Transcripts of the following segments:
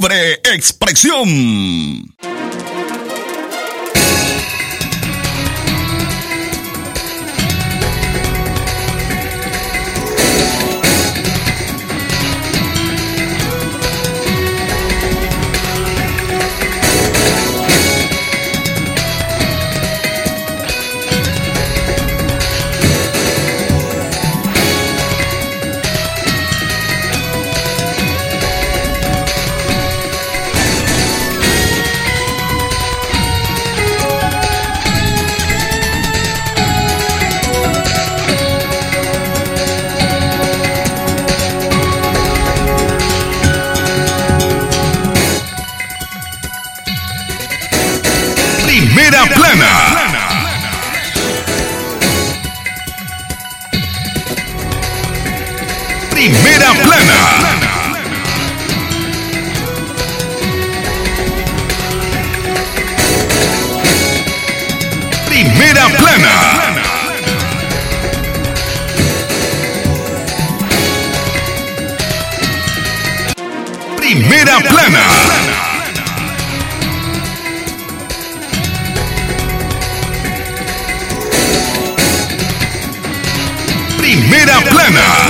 Libre expresión. Primera plana. Primera plana. Primera plana. Primera plana.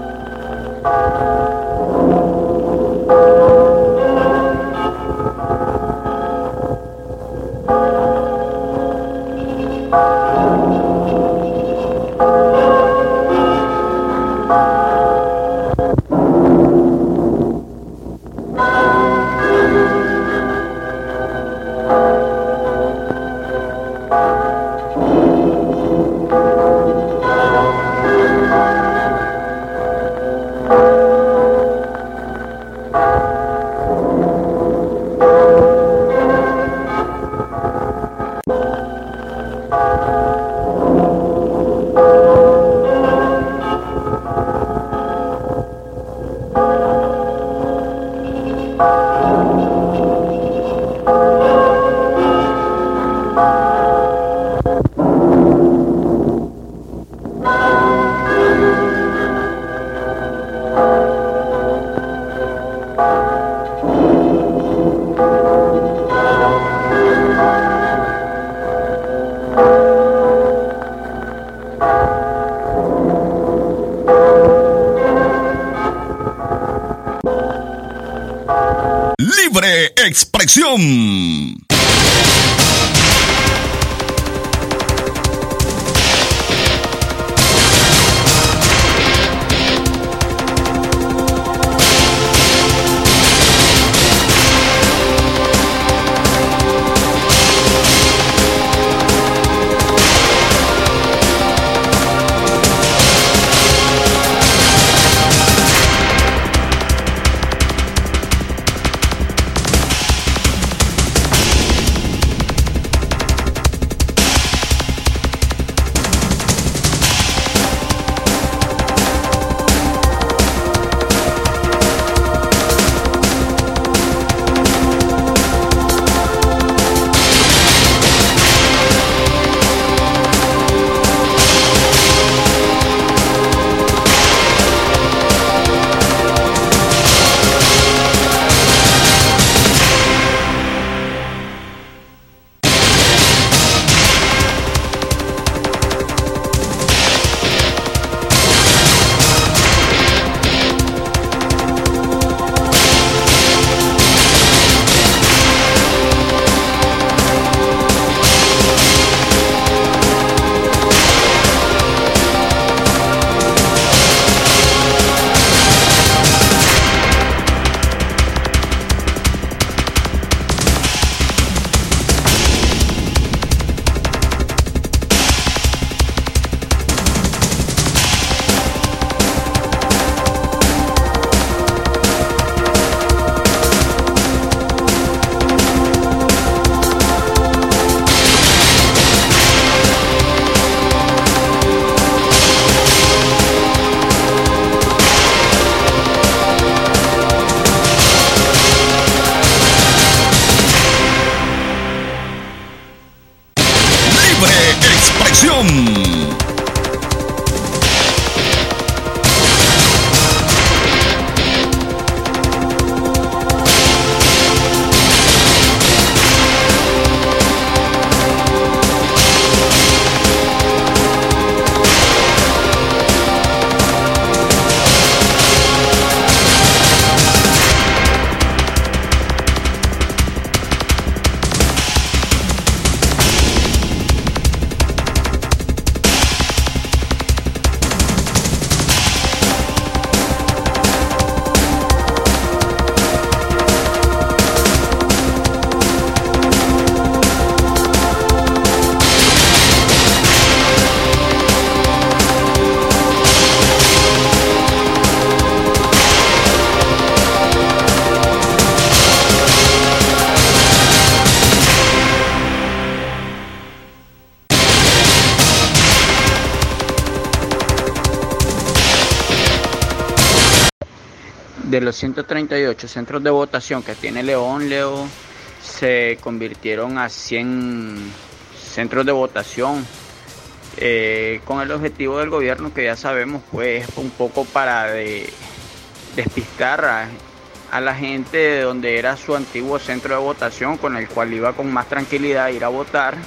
expresión. Los 138 centros de votación que tiene León, Leo, se convirtieron a 100 centros de votación. Eh, con el objetivo del gobierno que ya sabemos pues un poco para despistar a, a, la gente de donde era su antiguo centro de votación con el cual iba con más tranquilidad a ir a votar.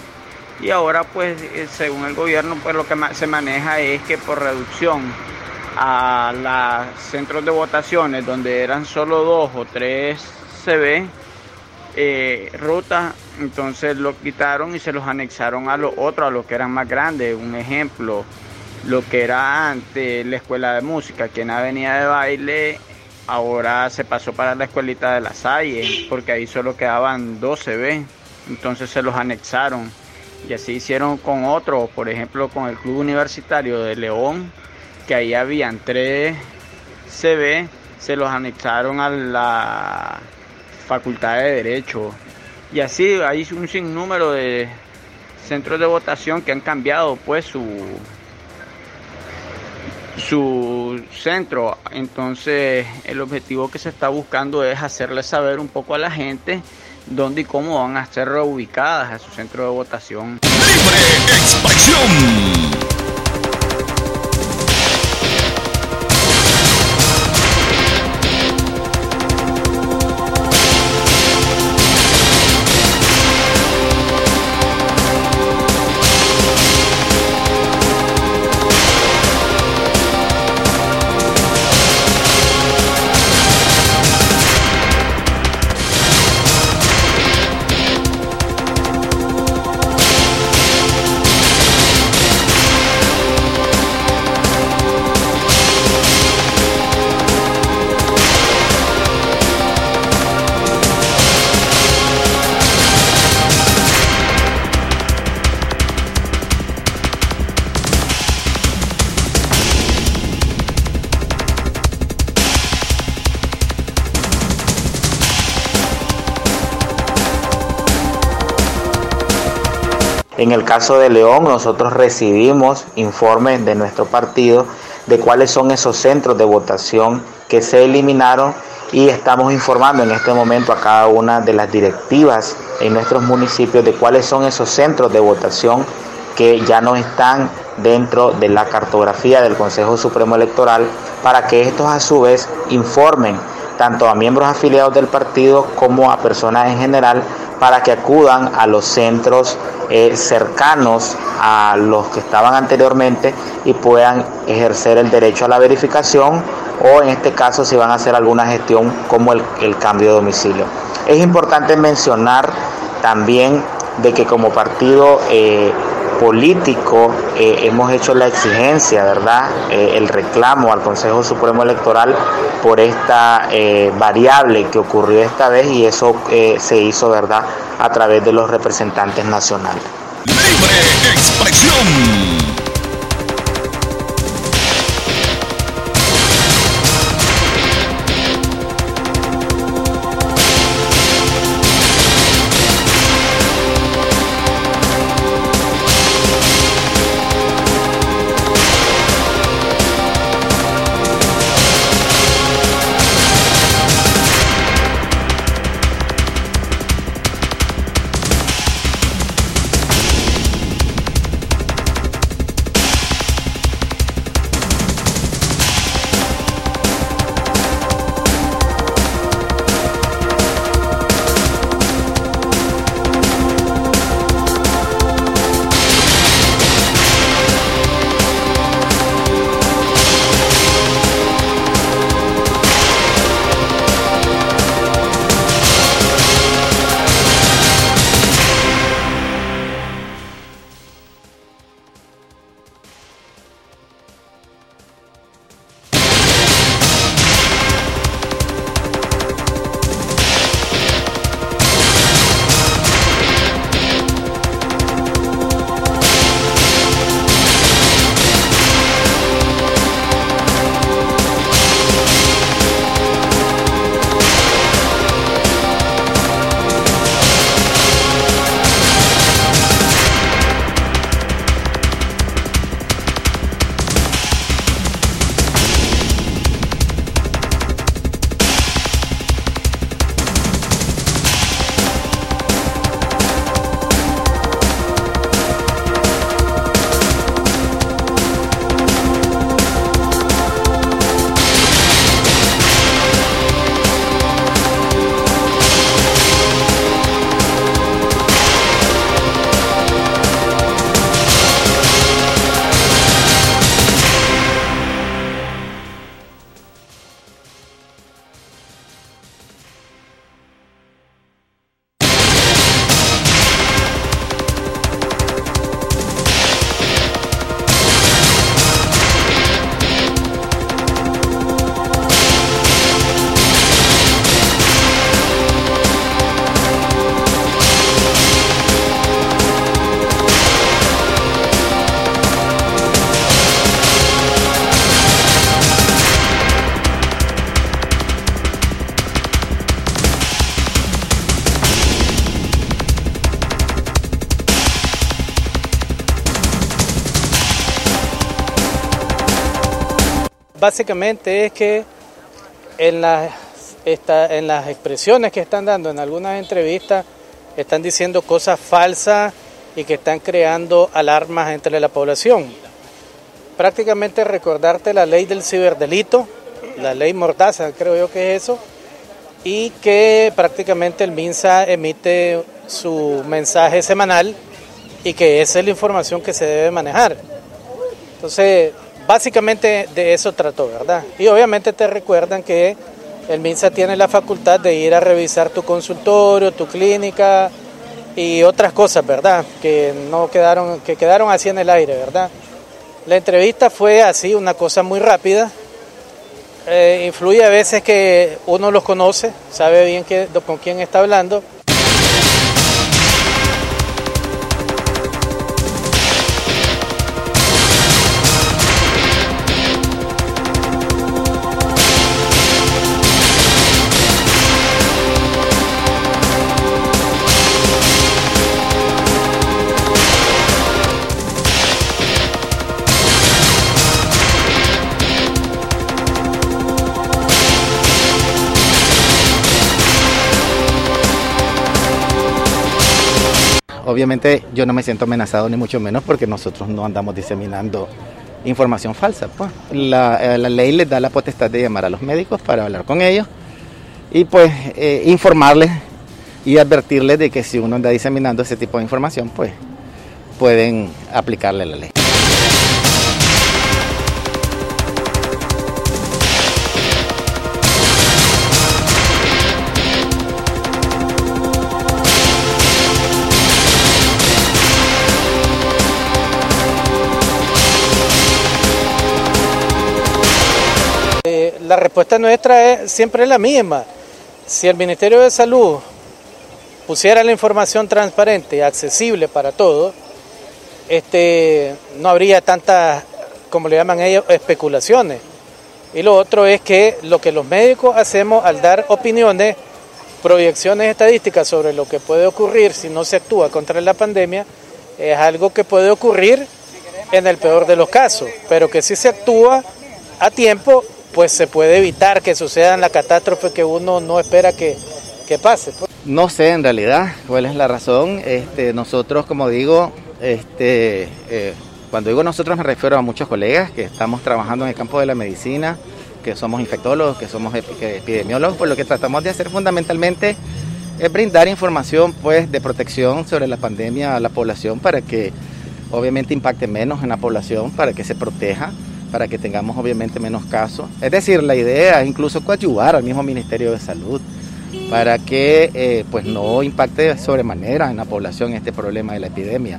Y ahora pues eh, según el gobierno pues lo que se maneja es que por reducción a los centros de votaciones donde eran solo dos o tres CB eh, rutas, entonces lo quitaron y se los anexaron a los otros, a los que eran más grandes. Un ejemplo, lo que era antes la escuela de música, que en Avenida de Baile, ahora se pasó para la escuelita de la Salle, porque ahí solo quedaban dos CB, entonces se los anexaron. Y así hicieron con otros, por ejemplo con el Club Universitario de León, que ahí habían tres CB, se los anexaron a la Facultad de Derecho. Y así hay un sinnúmero de centros de votación que han cambiado pues su su centro. Entonces el objetivo que se está buscando es hacerle saber un poco a la gente dónde y cómo van a ser reubicadas a su centro de votación. Libre expresión. El caso de León, nosotros recibimos informes de nuestro partido de cuáles son esos centros de votación que se eliminaron y estamos informando en este momento a cada una de las directivas en nuestros municipios de cuáles son esos centros de votación que ya no están dentro de la cartografía del Consejo Supremo Electoral para que estos a su vez informen tanto a miembros afiliados del partido como a personas en general para que acudan a los centros eh, cercanos a los que estaban anteriormente y puedan ejercer el derecho a la verificación o en este caso si van a hacer alguna gestión como el, el cambio de domicilio. Es importante mencionar también de que como partido eh, político eh, hemos hecho la exigencia, ¿verdad? Eh, el reclamo al Consejo Supremo Electoral por esta eh, variable que ocurrió esta vez y eso se hizo, ¿verdad? A través de los representantes nacionales. Libre. Básicamente es que en las, en las expresiones que están dando en algunas entrevistas están diciendo cosas falsas y que están creando alarmas entre la población. Prácticamente recordarte la ley del ciberdelito, la ley Mordaza, creo yo que es eso, y que prácticamente el MINSA emite su mensaje semanal y que esa es la información que se debe manejar. Entonces, básicamente de eso trató, ¿verdad? Y obviamente te recuerdan que el MINSA tiene la facultad de ir a revisar tu consultorio, tu clínica y otras cosas, ¿verdad? Que no quedaron, que quedaron así en el aire, ¿verdad? La entrevista fue así, una cosa muy rápida. Eh, influye a veces que uno los conoce, sabe bien que, con quién está hablando, Obviamente yo no me siento amenazado ni mucho menos porque nosotros no andamos diseminando información falsa. Pues. La, eh, ley les da la potestad de llamar a los médicos para hablar con ellos y pues eh, informarles y advertirles de que si uno anda diseminando ese tipo de información, pues pueden aplicarle la ley. La respuesta nuestra es siempre la misma. Si el Ministerio de Salud pusiera la información transparente y accesible para todos, este, no habría tantas, como le llaman ellos, especulaciones. Y lo otro es que lo que los médicos hacemos al dar opiniones, proyecciones estadísticas sobre lo que puede ocurrir si no se actúa contra la pandemia, es algo que puede ocurrir en el peor de los casos, pero que si se actúa a tiempo pues se puede evitar que sucedan la catástrofe que uno no espera que, pase. Pues. No sé en realidad cuál es la razón. Este, nosotros, como digo, este, eh, cuando digo nosotros me refiero a muchos colegas que estamos trabajando en el campo de la medicina, que somos infectólogos, que somos epidemiólogos, pues lo que tratamos de hacer fundamentalmente es brindar información pues de protección sobre la pandemia a la población para que obviamente impacte menos en la población, para que se proteja para que tengamos obviamente menos casos. Es decir, la idea es incluso coadyuvar al mismo Ministerio de Salud para que eh, pues no impacte sobremanera en la población este problema de la epidemia.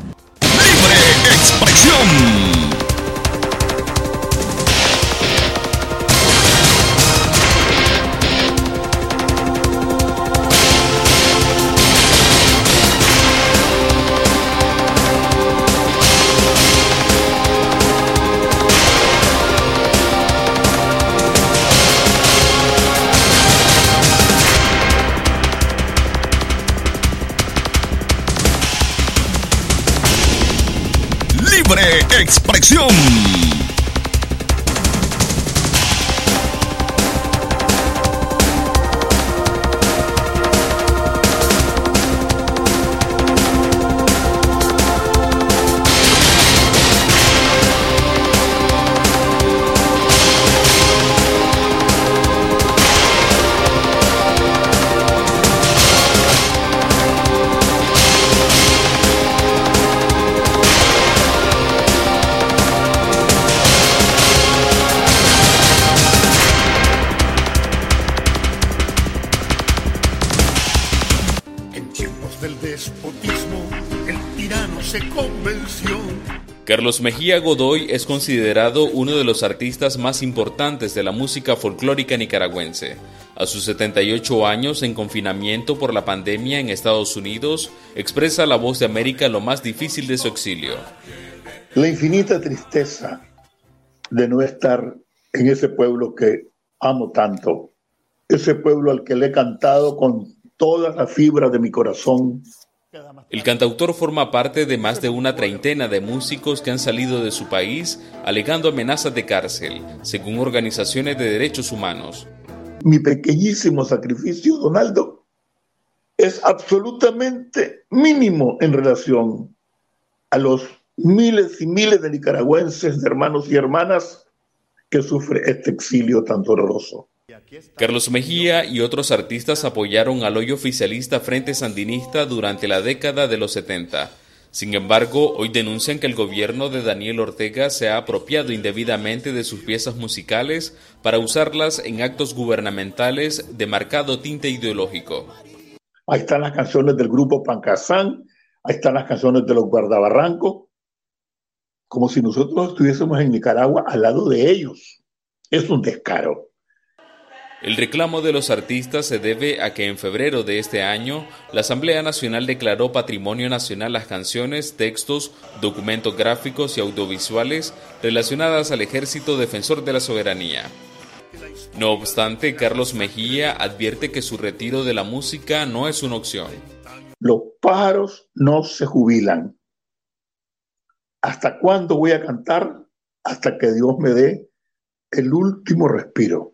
Carlos Mejía Godoy es considerado uno de los artistas más importantes de la música folclórica nicaragüense. A sus 78 años en confinamiento por la pandemia en Estados Unidos, expresa la voz de América lo más difícil de su exilio. La infinita tristeza de no estar en ese pueblo que amo tanto, ese pueblo al que le he cantado con toda la fibra de mi corazón El cantautor forma parte de más de una treintena de músicos que han salido de su país alegando amenazas de cárcel, según organizaciones de derechos humanos. Mi pequeñísimo sacrificio, Donaldo, es absolutamente mínimo en relación a los miles y miles de nicaragüenses, de hermanos y hermanas que sufre este exilio tan doloroso. Carlos Mejía y otros artistas apoyaron al hoy oficialista Frente Sandinista durante la década de los 70. Sin embargo, hoy denuncian que el gobierno de Daniel Ortega se ha apropiado indebidamente de sus piezas musicales para usarlas en actos gubernamentales de marcado tinte ideológico. Ahí están las canciones del grupo Pancasán, ahí están las canciones de los guardabarrancos, como si nosotros estuviésemos en Nicaragua al lado de ellos. Es un descaro. El reclamo de los artistas se debe a que en febrero de este año la Asamblea Nacional declaró Patrimonio Nacional las canciones, textos, documentos gráficos y audiovisuales relacionadas al Ejército Defensor de la Soberanía. No obstante, Carlos Mejía advierte que su retiro de la música no es una opción. Los pájaros no se jubilan. ¿Hasta cuándo voy a cantar? Hasta que Dios me dé el último respiro.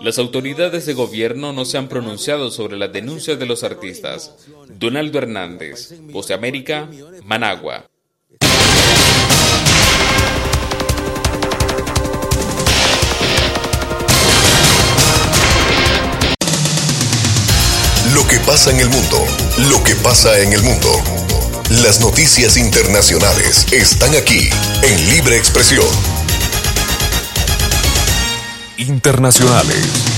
Las autoridades de gobierno no se han pronunciado sobre las denuncias de los artistas. Donaldo Hernández, Voz de América, Managua. Lo que pasa en el mundo, lo que pasa en el mundo. Las noticias internacionales están aquí en Libre Expresión. Internacionales.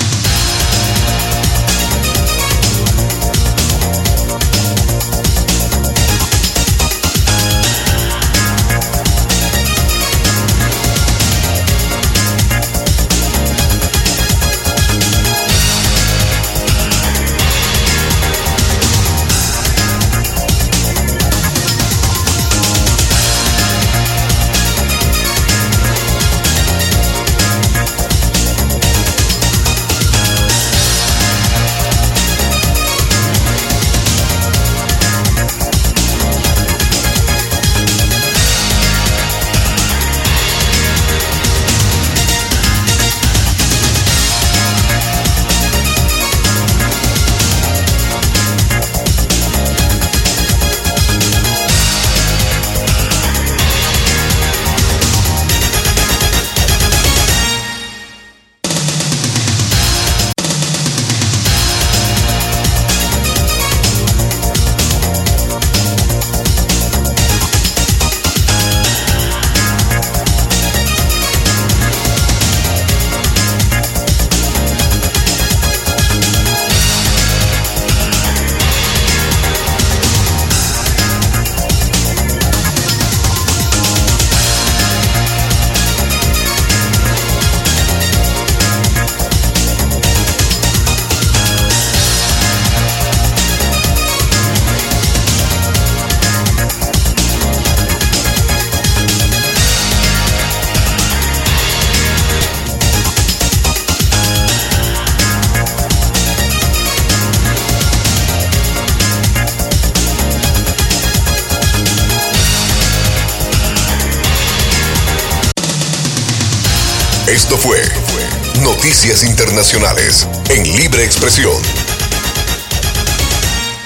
Internacionales en Libre Expresión.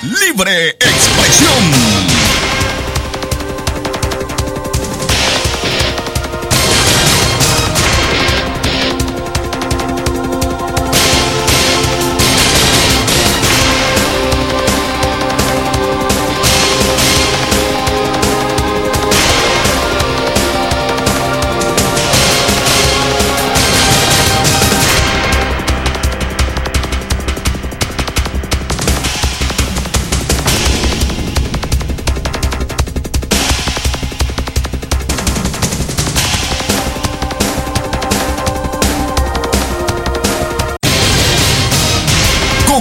Libre